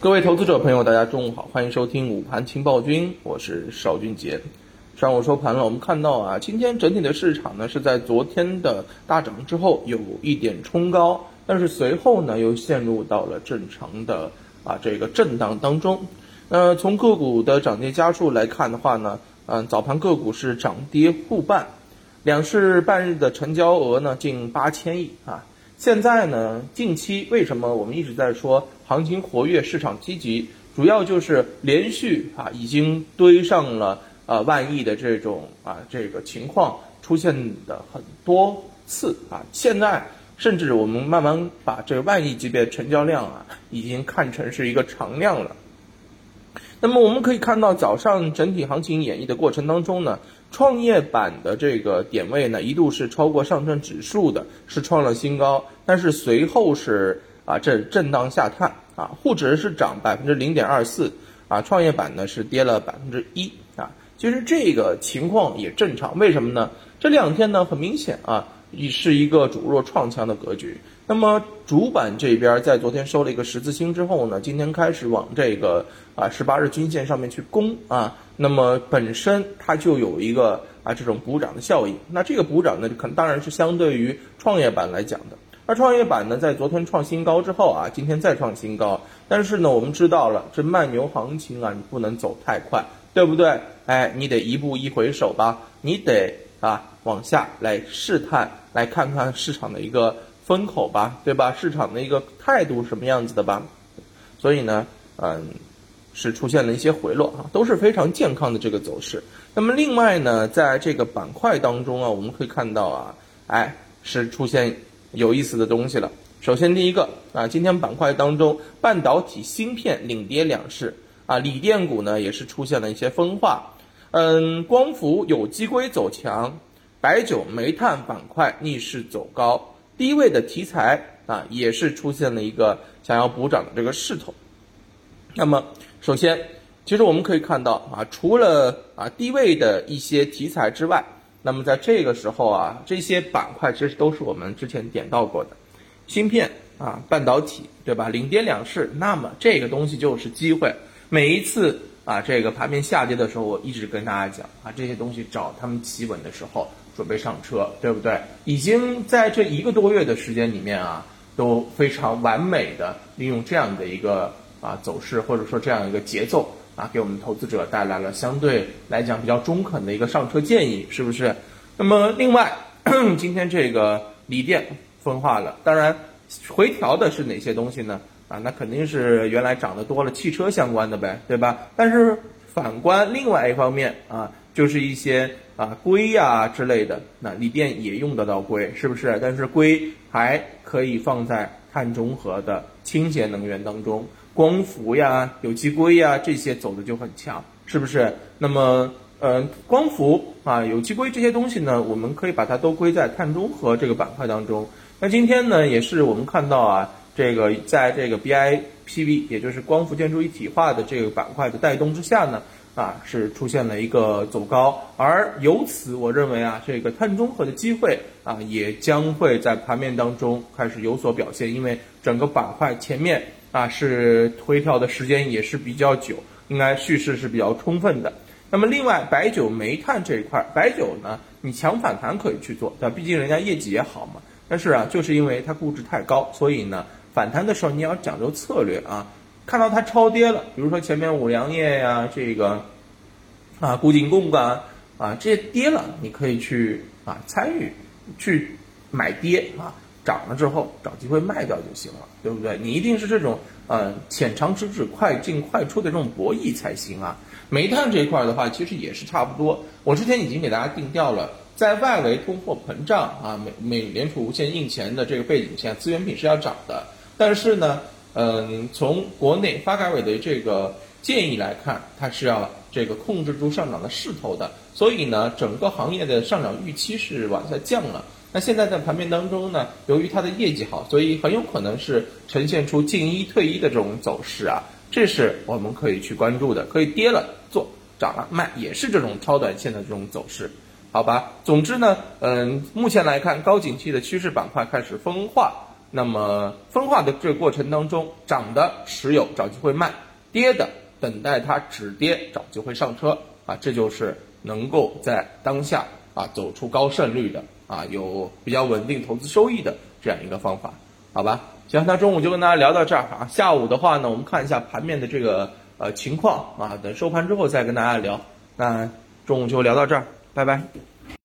各位投资者朋友，大家中午好，欢迎收听午盘情报君，我是邵俊杰。上午收盘了，我们看到啊，今天整体的市场呢是在昨天的大涨之后有一点冲高，但是随后呢又陷入到了正常的啊这个震荡当中。那从个股的涨跌家数来看的话呢，嗯，早盘个股是涨跌互半，两市半日的成交额呢近八千亿啊。现在呢，近期为什么我们一直在说行情活跃、市场积极？主要就是连续啊，已经堆上了呃万亿的这种啊这个情况出现的很多次啊。现在甚至我们慢慢把这个万亿级别成交量啊，已经看成是一个常量了。那么我们可以看到，早上整体行情演绎的过程当中呢。创业板的这个点位呢，一度是超过上证指数的，是创了新高，但是随后是啊这震荡下探啊，沪指是涨百分之零点二四啊，创业板呢是跌了百分之一啊，其实这个情况也正常，为什么呢？这两天呢很明显啊，是一个主弱创强的格局。那么主板这边在昨天收了一个十字星之后呢，今天开始往这个啊十八日均线上面去攻啊。那么本身它就有一个啊这种补涨的效应，那这个补涨呢，可当然是相对于创业板来讲的。而创业板呢，在昨天创新高之后啊，今天再创新高。但是呢，我们知道了，这慢牛行情啊，你不能走太快，对不对？哎，你得一步一回首吧，你得啊往下来试探，来看看市场的一个风口吧，对吧？市场的一个态度什么样子的吧？所以呢，嗯。是出现了一些回落啊，都是非常健康的这个走势。那么另外呢，在这个板块当中啊，我们可以看到啊，哎，是出现有意思的东西了。首先第一个啊，今天板块当中，半导体芯片领跌两市啊，锂电股呢也是出现了一些分化。嗯，光伏、有机硅走强，白酒、煤炭板块逆势走高，低位的题材啊也是出现了一个想要补涨的这个势头。那么。首先，其实我们可以看到啊，除了啊低位的一些题材之外，那么在这个时候啊，这些板块其实都是我们之前点到过的，芯片啊、半导体，对吧？领跌两市，那么这个东西就是机会。每一次啊，这个盘面下跌的时候，我一直跟大家讲啊，这些东西找他们企稳的时候准备上车，对不对？已经在这一个多月的时间里面啊，都非常完美的利用这样的一个。啊，走势或者说这样一个节奏啊，给我们投资者带来了相对来讲比较中肯的一个上车建议，是不是？那么另外，今天这个锂电分化了，当然回调的是哪些东西呢？啊，那肯定是原来涨得多了汽车相关的呗，对吧？但是反观另外一方面啊，就是一些啊硅呀之类的，那锂电也用得到硅，是不是？但是硅还可以放在碳中和的清洁能源当中。光伏呀、有机硅呀，这些走的就很强，是不是？那么，呃，光伏啊、有机硅这些东西呢，我们可以把它都归在碳中和这个板块当中。那今天呢，也是我们看到啊，这个在这个 BIPV，也就是光伏建筑一体化的这个板块的带动之下呢，啊，是出现了一个走高，而由此我认为啊，这个碳中和的机会啊，也将会在盘面当中开始有所表现，因为整个板块前面。啊，是回调的时间也是比较久，应该叙事是比较充分的。那么另外，白酒、煤炭这一块，白酒呢，你强反弹可以去做，对吧？毕竟人家业绩也好嘛。但是啊，就是因为它估值太高，所以呢，反弹的时候你要讲究策略啊。看到它超跌了，比如说前面五粮液呀，这个啊，固景贡啊，啊，这些跌了，你可以去啊参与去买跌啊。涨了之后找机会卖掉就行了，对不对？你一定是这种呃浅尝辄止、快进快出的这种博弈才行啊。煤炭这一块的话，其实也是差不多。我之前已经给大家定调了，在外围通货膨胀啊、美美联储无限印钱的这个背景下，资源品是要涨的。但是呢，嗯，从国内发改委的这个建议来看，它是要这个控制住上涨的势头的。所以呢，整个行业的上涨预期是往下降了。那现在在盘面当中呢，由于它的业绩好，所以很有可能是呈现出进一退一的这种走势啊，这是我们可以去关注的。可以跌了做，涨了卖，也是这种超短线的这种走势，好吧？总之呢，嗯，目前来看，高景气的趋势板块开始分化那么分化的这个过程当中，涨的持有找机会卖，跌的等待它止跌找机会上车啊，这就是能够在当下啊走出高胜率的啊有比较稳定投资收益的这样一个方法，好吧？行，那中午就跟大家聊到这儿啊。下午的话呢，我们看一下盘面的这个呃情况啊，等收盘之后再跟大家聊。那中午就聊到这儿，拜拜。